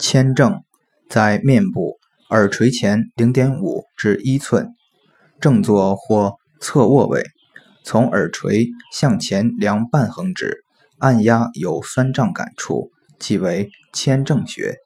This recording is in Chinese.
签正在面部耳垂前零点五至一寸，正坐或侧卧位，从耳垂向前量半横指，按压有酸胀感处，即为签正穴。